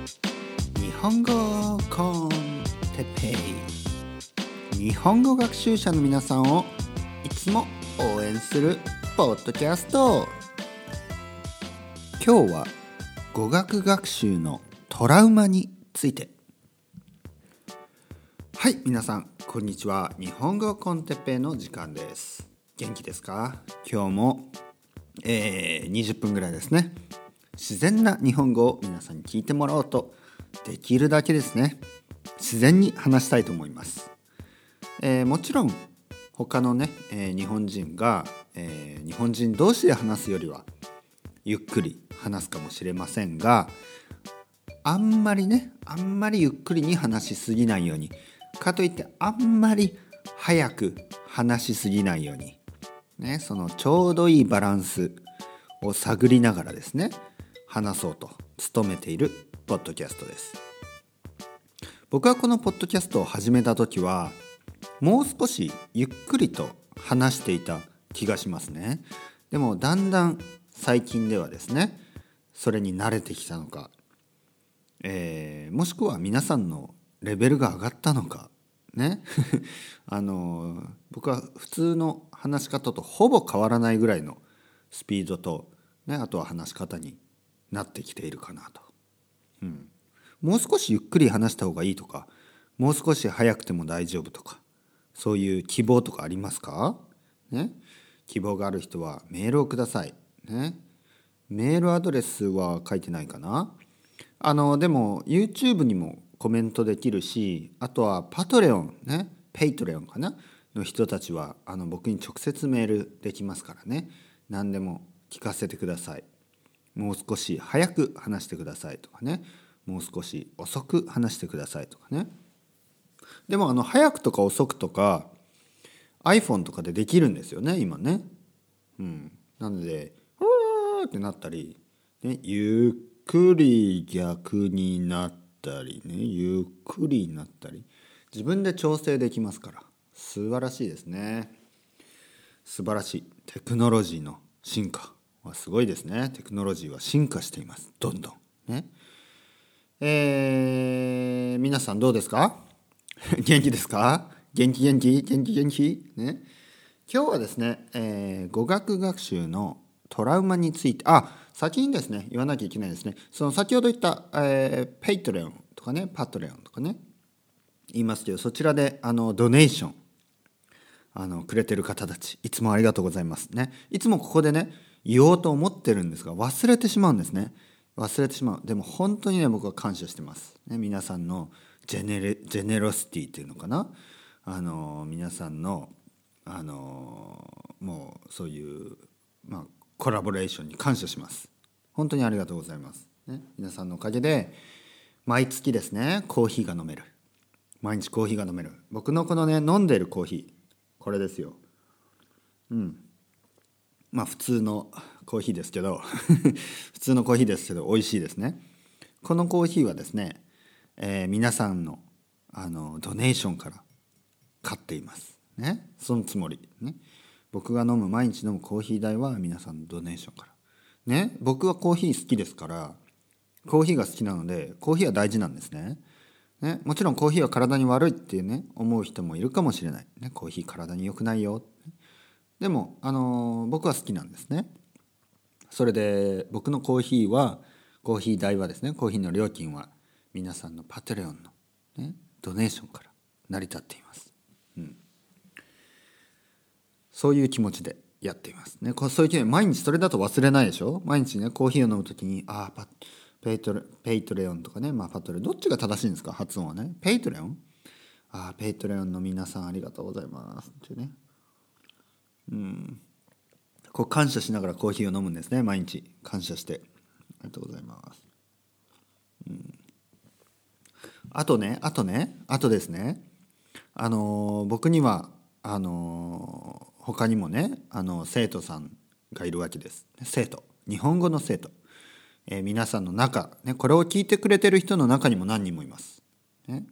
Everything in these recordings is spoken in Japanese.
日本語コンテペイ日本語学習者の皆さんをいつも応援するポッドキャスト今日は語学学習のトラウマについて。はい皆さんこんにちは。日本語コンテペイの時間です。元気ですか？今日も、えー、20分ぐらいですね。自然な日本語を皆さんに聞いてもらおうとできるだけですね。自然に話したいと思います、えー、もちろん他のね、えー、日本人が、えー、日本人同士で話すよりはゆっくり話すかもしれませんがあんまりねあんまりゆっくりに話しすぎないようにかといってあんまり早く話しすぎないようにねそのちょうどいいバランスを探りながらですね話そうと努めているポッドキャストです。僕はこのポッドキャストを始めた時はもう少しゆっくりと話していた気がしますね。でもだんだん最近ではですねそれに慣れてきたのか、えー、もしくは皆さんのレベルが上がったのかね。あの僕は普通の話し方とほぼ変わらないぐらいのスピードと、ね、あとは話し方になってきているかなと、うん、もう少しゆっくり話した方がいいとかもう少し早くても大丈夫とかそういう希望とかありますか？ね？希望がある人はメールをください。ね、メールアドレスは書いてないかな？あのでも YouTube にもコメントできるしあとはパトレオンね？ペイトレオンかな？の人たちはあの僕に直接メールできますからね。何でも聞かせてください。もう少し早く話してくださいとかね。もう少し遅く話してくださいとかね。でもあの早くとか遅くとか iPhone とかでできるんですよね今ね。うん。なので「うー」ってなったり、ね、ゆっくり逆になったりねゆっくりになったり自分で調整できますから。素晴らしいですね。素晴らしい。テクノロジーの進化。すごいですね。テクノロジーは進化しています。どんどん。ね。えー、皆さんどうですか？元気ですか？元気元気？元気元気？ね。今日はですね、えー、語学学習のトラウマについて。あ先にですね言わなきゃいけないですね。その先ほど言った、えー、ペイトレオンとかねパトレオンとかね言いますけどそちらであの donation あのくれてる方たちいつもありがとうございます。ね。いつもここでね言おうと思ってるんですが忘れてしまうんですね。忘れてしまう。でも本当にね僕は感謝してます、ね、皆さんの gene generosity っていうのかな。あの皆さんのあのもうそういう、まあ、コラボレーションに感謝します。本当にありがとうございます、ね、皆さんのおかげで毎月ですねコーヒーが飲める。毎日コーヒーが飲める。僕のこのね飲んでるコーヒーこれですよ。うん。まあ普通のコーヒーですけど 普通のコーヒーですけど美味しいですね。このコーヒーはですね、えー、皆さんのあのドネーションから買っています。ね。そのつもり。ね。僕が飲む毎日飲むコーヒー代は皆さんのドネーションから。ね。僕はコーヒー好きですからコーヒーが好きなのでコーヒーは大事なんですね。ね。もちろんコーヒーは体に悪いっていうね思う人もいるかもしれない、ね、コーヒー体に良くないよ。でも、あの僕は好きなんですね。それで僕のコーヒーはコーヒー代はですねコーヒーの料金は皆さんのパトレオンの、ね、 donation から成り立っています、うん、そういう気持ちでやっていますね。そういう気毎日それだと忘れないでしょ？毎日ねコーヒーを飲む時にああペイトレペイトレオンとかね、まあ、パトレどっちが正しいんですか？発音はね。ペイトレオン？ああペイトレオンの皆さんありがとうございます。ってね。うん。こう感謝しながらコーヒーを飲むんですね毎日。感謝して。ありがとうございます、うん、あとねあとねあとですね。あの僕にはあの他にもねあの生徒さんがいるわけです。生徒。日本語の生徒、えー、皆さんの中、ね、これを聞いてくれてる人の中にも何人もいます、ね、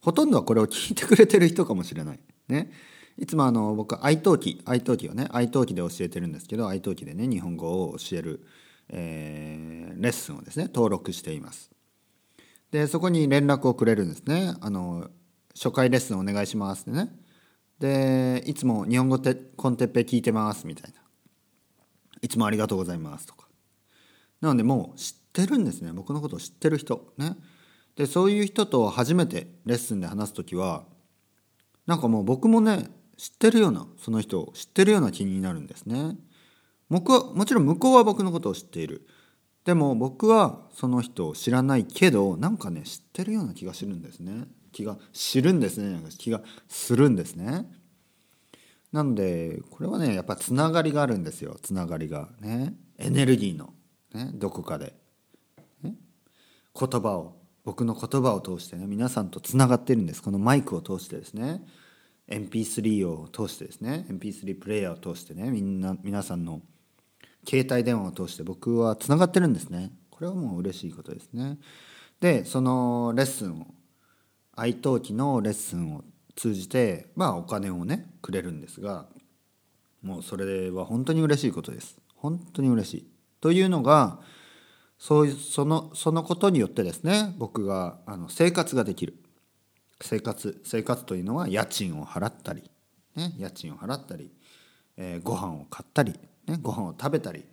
ほとんどはこれを聞いてくれてる人かもしれない。ね。いつもあの僕愛登記愛登記をね愛登記で教えてるんですけど愛登記でね日本語を教える、えー、レッスンをですね登録しています。でそこに連絡をくれるんですね。あの初回レッスンお願いしますってね。でいつも日本語てコンテッペ聞いてますみたいな。いつもありがとうございますとか。なのでもう知ってるんですね。僕のことを知ってる人。ね。でそういう人と初めてレッスンで話す時はなんかもう僕もね知ってるようなその人を知ってるような気になるんですね。僕はもちろん向こうは僕のことを知っている。でも僕はその人を知らないけどなんかね知ってるような気がするんですね。気が知るんですね。気がするんですね。なのでこれはねやっぱつながりがあるんですよ。つながりが。ね。エネルギーの、ね、どこかで、ね、言葉を。僕の言葉を通してね皆さんとつながってるんです。このマイクを通してですね。MP3 を通してですね MP3 プレイヤーを通してねみんな皆さんの携帯電話を通して僕はつながってるんですね。これはもう嬉しいことですね。でそのレッスンを愛登記のレッスンを通じてまあお金をねくれるんですがもうそれは本当に嬉しいことです。本当に嬉しい。というのがそういうそのそのことによってですね僕があの生活ができる。生活生活というのは家賃を払ったり、ね、家賃を払ったり、えー、ご飯を買ったり、ね、ご飯を食べたり、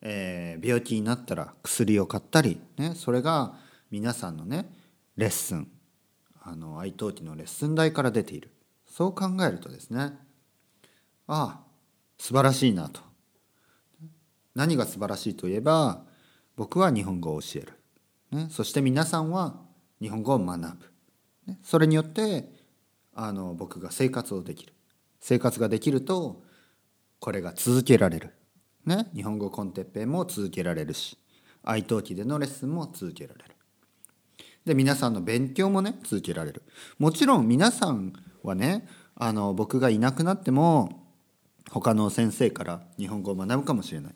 えー、病気になったら薬を買ったり、ね、それが皆さんのねレッスンあの愛登記のレッスン代から出ている。そう考えるとですねああ素晴らしいなと。何が素晴らしいといえば僕は日本語を教える、ね、そして皆さんは日本語を学ぶ、それによってあの僕が生活をできる。生活ができるとこれが続けられる、ね、日本語コンテッペイも続けられるし愛登記でのレッスンも続けられる。で皆さんの勉強もね続けられる。もちろん皆さんはねあの僕がいなくなっても他の先生から日本語を学ぶかもしれない。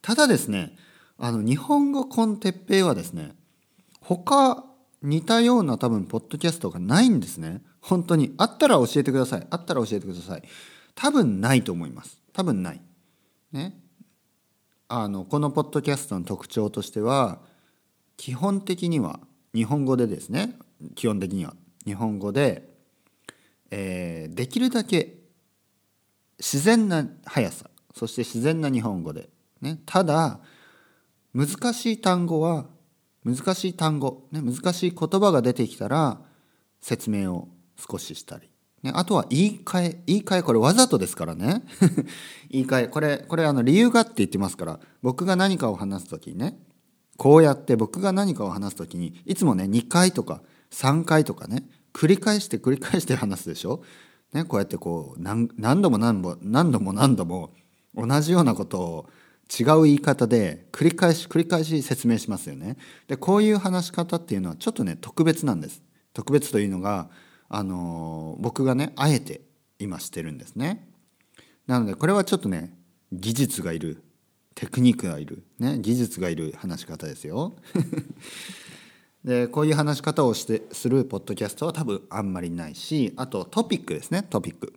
ただですねあの日本語コンテッペイはですね他似たような多分ポッドキャストがないんですね。本当に。あったら教えてください。あったら教えてください。多分ないと思います。多分ない。ね。あのこのポッドキャストの特徴としては基本的には日本語でですね。基本的には。日本語で、えー、できるだけ自然な速さ。そして自然な日本語で、ね、ただ難しい単語は難しい単語、ね、難しい言葉が出てきたら説明を少ししたり、ね、あとは言い換え言い換えこれわざとですからね。言い換えこれこれあの理由がって言ってますから僕が何かを話す時にねこうやって僕が何かを話す時にいつもね2回とか3回とかね繰り返して繰り返して話すでしょ、ね、こうやってこう何度も何度も何度も何度も同じようなことを違う言い方で繰り返し繰り返し説明しますよね。でこういう話し方っていうのはちょっとね特別なんです。特別というのがあの僕がねあえて今してるんですね。なのでこれはちょっとね技術がいるテクニックがいる、ね、技術がいる話し方ですよ。でこういう話し方をしてするポッドキャストは多分あんまりないしあとトピックですねトピック。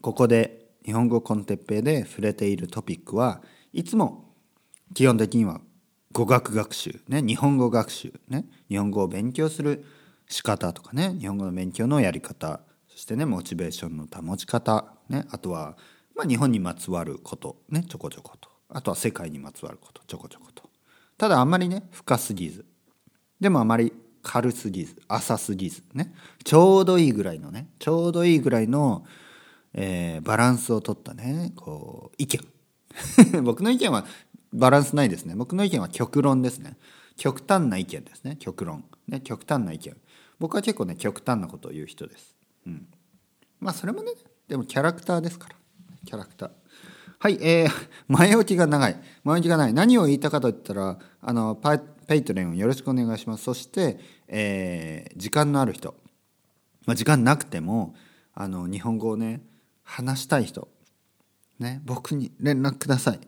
ここで日本語コンテッペイで触れているトピックはいつも基本的には語学学習、ね、日本語学習、ね、日本語を勉強する仕方とかね日本語の勉強のやり方そしてねモチベーションの保ち方、ね、あとは、まあ、日本にまつわることねちょこちょことあとは世界にまつわることちょこちょこと。ただあんまりね深すぎずでもあまり軽すぎず浅すぎずねちょうどいいぐらいのねちょうどいいぐらいの、えー、バランスをとったねこう意見。僕の意見はバランスないですね僕の意見は極論ですね極端な意見ですね極論ね極端な意見僕は結構ね極端なことを言う人ですうんまあそれもねでもキャラクターですからキャラクターはい、えー、前置きが長い。前置きがない。何を言いたかと言ったら、あの、パペイトレンをよろしくお願いします。そして、えー、時間のある人。まあ、時間なくても、あの、日本語をね、話したい人。ね、僕に連絡ください。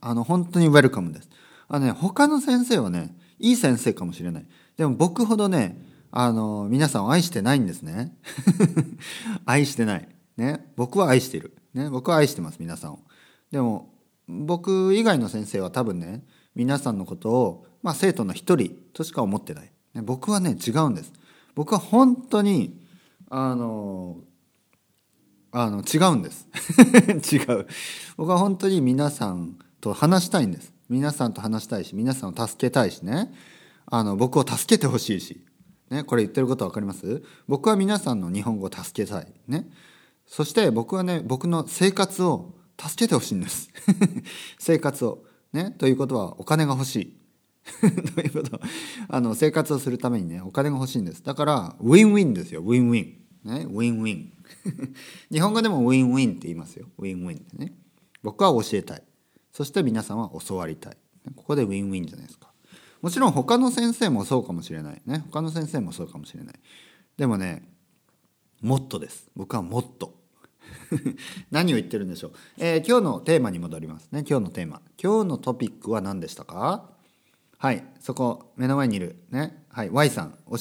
あの、本当にウェルカムです。あのね、他の先生はね、いい先生かもしれない。でも僕ほどね、あの、皆さんを愛してないんですね。愛してない。ね、僕は愛してる。ね、僕は愛してます、皆さんを。でも僕以外の先生は多分ね皆さんのことを、まあ、生徒の一人としか思ってない、ね、僕はね違うんです僕は本当にあのあの違うんです。違う。僕は本当に皆さんと話したいんです。皆さんと話したいし皆さんを助けたいしね。あの僕を助けてほしいし、ね、これ言ってること分かります？僕は皆さんの日本語を助けたい。ね。そして僕はね僕の生活を助けてほしいんです。生活を。ねということはお金が欲しい。ということ。あの生活をするためにねお金が欲しいんです。だからウィンウィンですよ。ウィンウィン。ねウィンウィン。日本語でもウィンウィンって言いますよ。ウィンウィンってね。僕は教えたい。そして皆さんは教わりたい。ここでウィンウィンじゃないですか。もちろん他の先生もそうかもしれない。ね他の先生もそうかもしれない。でもねもっとです。僕はもっと。何を言ってるんでしょう、えー、今日のテーマに戻りますね。今日のテーマ。今日のトピックは何でしたか？はいそこ目の前にいる。ねはい Y さん。Y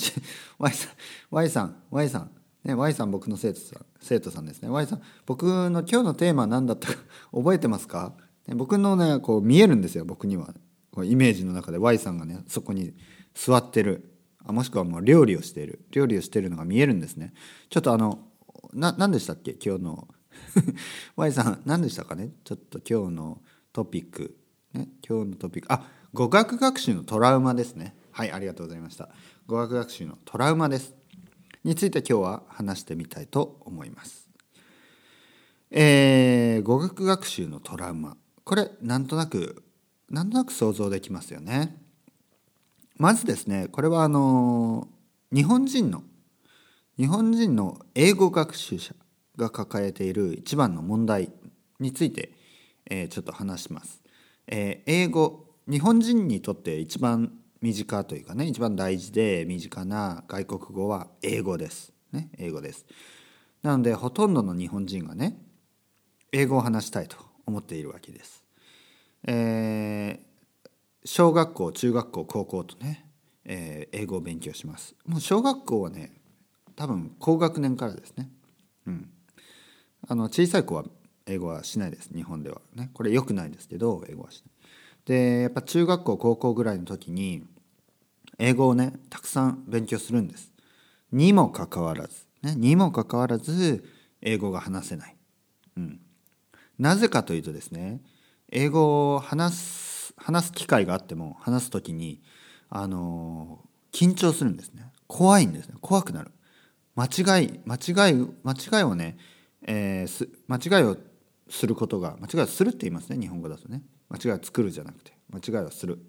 さん。Y さん。Y さん。ね Y さん僕の生徒さん生徒さんですね。Y さん僕の今日のテーマ何だったか 覚えてますか、ね、僕のねこう見えるんですよ僕には。こうイメージの中で Y さんがねそこに座ってる。あもしくはもう料理をしている。料理をしているのが見えるんですね。ちょっとあのな何でしたっけ？今日の。Y さん何でしたかね？ちょっと今日のトピック、ね、今日のトピック。あ語学学習のトラウマですね。はいありがとうございました。語学学習のトラウマです。について今日は話してみたいと思います。えー、語学学習のトラウマ。これなんとなくなんとなく想像できますよね。まずですねこれはあの日本人の日本人の英語学習者が抱えている一番の問題について、えー、ちょっと話します。えー、英語日本人にとって一番身近というかね一番大事で身近な外国語は英語です。ね、英語です。なのでほとんどの日本人がね英語を話したいと思っているわけです。えー、小学校中学校高校とね、えー、英語を勉強します。もう小学校はね多分高学年からですね。うん、あの小さい子は英語はしないです日本ではねこれ良くないですけど英語はしないでやっぱ中学校高校ぐらいの時に英語をねたくさん勉強するんです。にもかかわらず。ねにもかかわらず英語が話せない、うん、なぜかというとですね英語を話す話す機会があっても話す時にあの緊張するんですね。怖いんですね。怖くなる。間違い間違い間違いをねえー、間違いをすることが間違いをするって言いますね日本語だとね。間違いを作るじゃなくて間違いをする。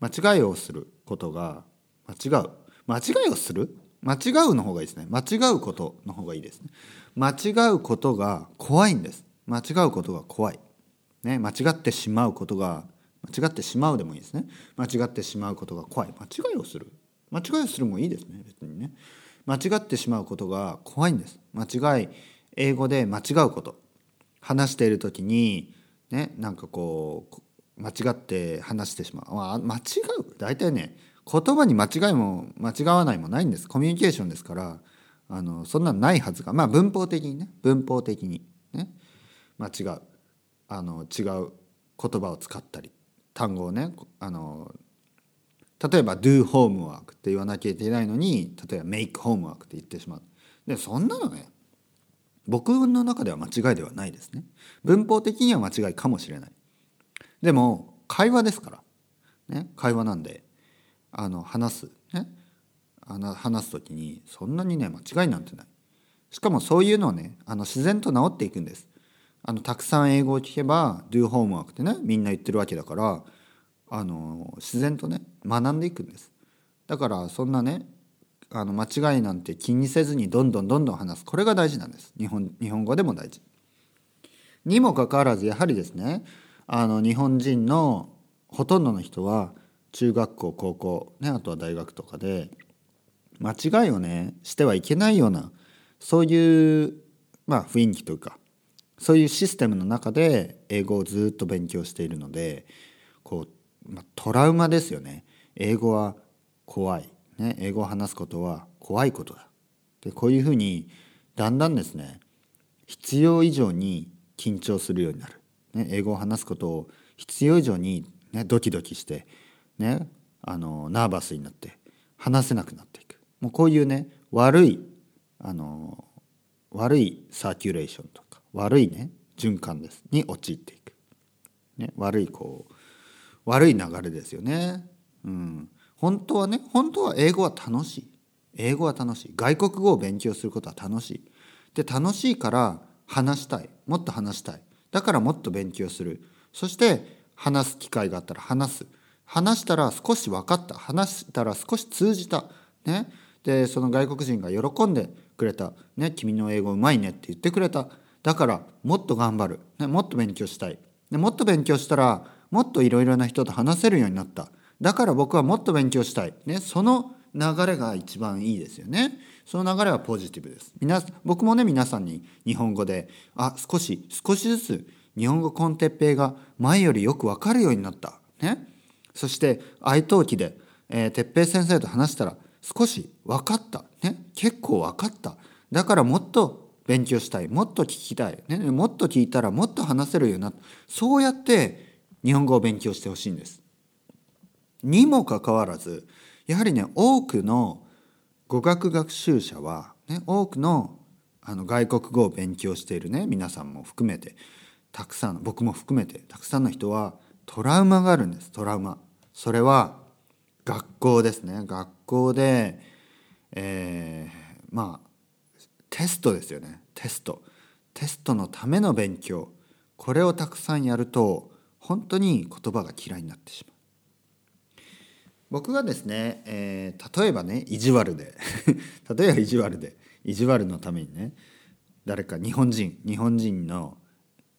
間違いをすることが間違う。間違いをする？間違うの方がいいですね。間違うことの方がいいですね。間違うことが怖いんです。間違うことが怖い、ね、間違ってしまうことが間違ってしまうでもいいですね。間違ってしまうことが怖い。間違いをする。間違いをするもいいですね別にね。間違ってしまうことが怖いんです。間違い英語で間違うこと。話している時にねなんかこう間違って話してしまう、まあ、間違う？大体ね言葉に間違いも間違わないもないんです。コミュニケーションですからあのそんなのないはずがまあ文法的にね文法的にね間違う。あの違う言葉を使ったり単語をねあの例えば「do homework」って言わなきゃいけないのに例えば「make homework」って言ってしまう。でそんなのね僕の中では間違いではないですね。文法的には間違いかもしれない。でも会話ですから。ね会話なんであの話す。ねあの話す時にそんなにね間違いなんてない。しかもそういうのはねあの自然と治っていくんです。あのたくさん英語を聞けば「do homework」ってねみんな言ってるわけだからあの自然とね学んでいくんです。だからそんなねあの間違いなんて気にせずにどんどんどんどん話す。これが大事なんです。日本日本語でも大事。にもかかわらずやはりですねあの日本人のほとんどの人は中学校高校、ね、あとは大学とかで間違いをねしてはいけないようなそういう、まあ、雰囲気というかそういうシステムの中で英語をずっと勉強しているのでこう、まあ、トラウマですよね。英語は怖い。ね、英語を話すことは怖いことだ。でこういうふうにだんだんですね必要以上に緊張するようになる、ね、英語を話すことを必要以上に、ね、ドキドキして、ね、あのナーバスになって話せなくなっていく。もうこういうね悪いあの悪いサーキュレーションとか悪いね循環です。に陥っていく、ね、悪いこう悪い流れですよね。うん、本当はね本当は英語は楽しい。英語は楽しい。外国語を勉強することは楽しい。で楽しいから話したい。もっと話したい。だからもっと勉強する。そして話す機会があったら話す。話したら少し分かった。話したら少し通じた。ね。でその外国人が喜んでくれた、ね、君の英語うまいねって言ってくれた。だからもっと頑張る、ね、もっと勉強したい。でもっと勉強したらもっといろいろな人と話せるようになった。だから僕はもっと勉強したい、ね、その流れが一番いいですよね。その流れはポジティブです。皆僕もね皆さんに日本語であ少し少しずつ日本語コンテッペイが前よりよくわかるようになったね。そして愛登記で、えー、哲平先生と話したら少し分かった、ね、結構分かった。だからもっと勉強したい。もっと聞きたい、ね、もっと聞いたらもっと話せるようになった。そうやって日本語を勉強してほしいんです。にもかかわらずやはりね多くの語学学習者は、ね、多くのあの外国語を勉強しているね皆さんも含めてたくさん僕も含めてたくさんの人はトラウマがあるんですトラウマ。それは学校ですね。学校で、えー、まあテストですよね。テスト。テストのための勉強。これをたくさんやると本当に言葉が嫌いになってしまう。僕がですね、えー、例えばね意地悪で 例えば意地悪で意地悪のためにね誰か日本人日本人の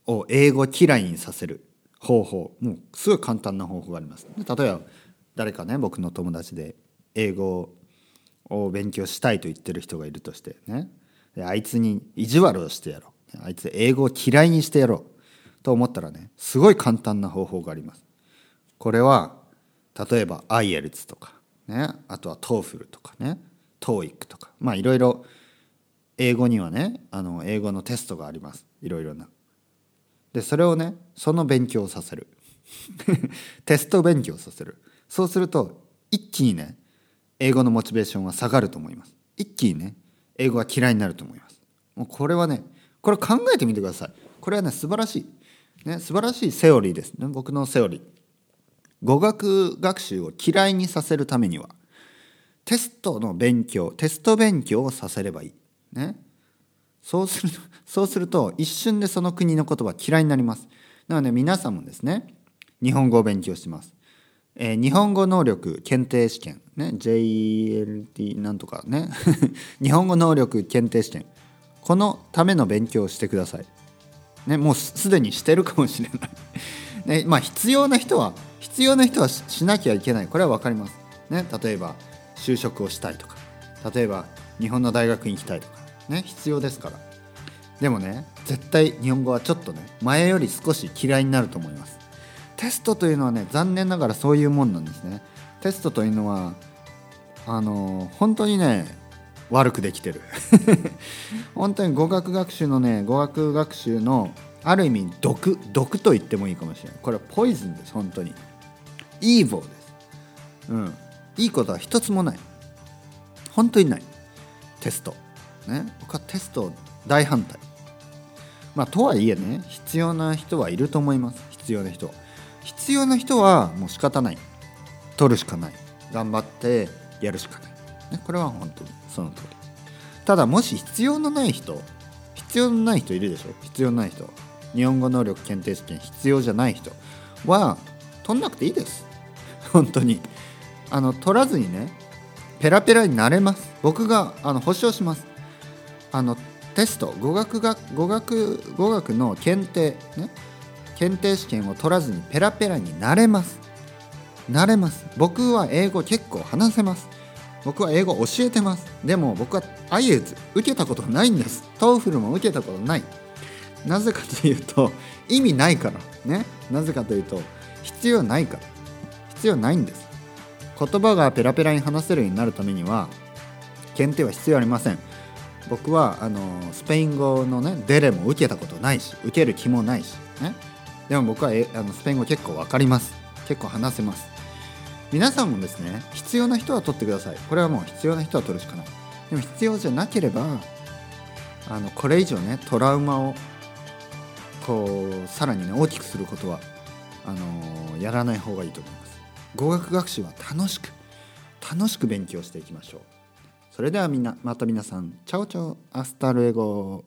を英語嫌いにさせる方法もうすごい簡単な方法があります。例えば誰かね僕の友達で英語を勉強したいと言ってる人がいるとしてねあいつに意地悪をしてやろうあいつ英語を嫌いにしてやろうと思ったらねすごい簡単な方法があります。これは例えば IELTS とかねあとは TOEFL とかね TOEIC とかまあいろいろ英語にはねあの英語のテストがあります。いろいろな。でそれをねその勉強をさせる。テスト勉強させる。そうすると一気にね英語のモチベーションは下がると思います。一気にね英語が嫌いになると思います。もうこれはねこれ考えてみてください。これはね素晴らしい。ね、素晴らしいセオリーです。ね僕のセオリー。語学学習を嫌いにさせるためにはテストの勉強テスト勉強をさせればいい、ね、そうするそうすると一瞬でその国の言葉嫌いになります。なので皆さんもですね日本語を勉強します、えー、日本語能力検定試験。ね。JLT なんとかね。日本語能力検定試験。このための勉強をしてください。ね、もうすでにしてるかもしれない。ね。まあ、必要な人は必要な人はしなきゃいけない。これは分かります、ね、例えば就職をしたいとか例えば日本の大学に行きたいとかね必要ですから。でもね絶対日本語はちょっとね前より少し嫌いになると思います。テストというのはね残念ながらそういうもんなんですね。テストというのはあの本当にね悪くできてる。本当に語学学習のね語学学習のある意味毒毒と言ってもいいかもしれない。これはポイズンです本当に。イーボーです。うん。いいことは一つもない。本当にない。テスト。ね。僕はテスト大反対。まあとはいえね必要な人はいると思います。必要な人必要な人はもう仕方ない。取るしかない。頑張ってやるしかない。ね、これは本当にその通り。ただもし必要のない人必要のない人いるでしょ？必要のない人。日本語能力検定試験必要じゃない人は取んなくていいです。本当に。あの取らずにねペラペラになれます。僕があの保証します。あのテスト語学学語学語学の検定ね検定試験を取らずにペラペラになれます。なれます。僕は英語結構話せます。僕は英語教えてます。でも僕は IELTS 受けたことないんです。TOEFL も受けたことない。なぜかというと意味ないから。ね。なぜかというと必要ないから。必要ないんです。言葉がペラペラに話せるようになるためには検定は必要ありません。僕はあのスペイン語のねデレも受けたことないし受ける気もないしね。でも僕はえあのスペイン語結構分かります。結構話せます。皆さんもですね必要な人は取ってください。これはもう必要な人は取るしかない。でも必要じゃなければあのこれ以上ねトラウマをこうさらにね大きくすることはあのやらない方がいいと思います。語学学習は楽しく楽しく勉強していきましょう。それではみんなまた皆さんチャオチャオ。アスタルエゴ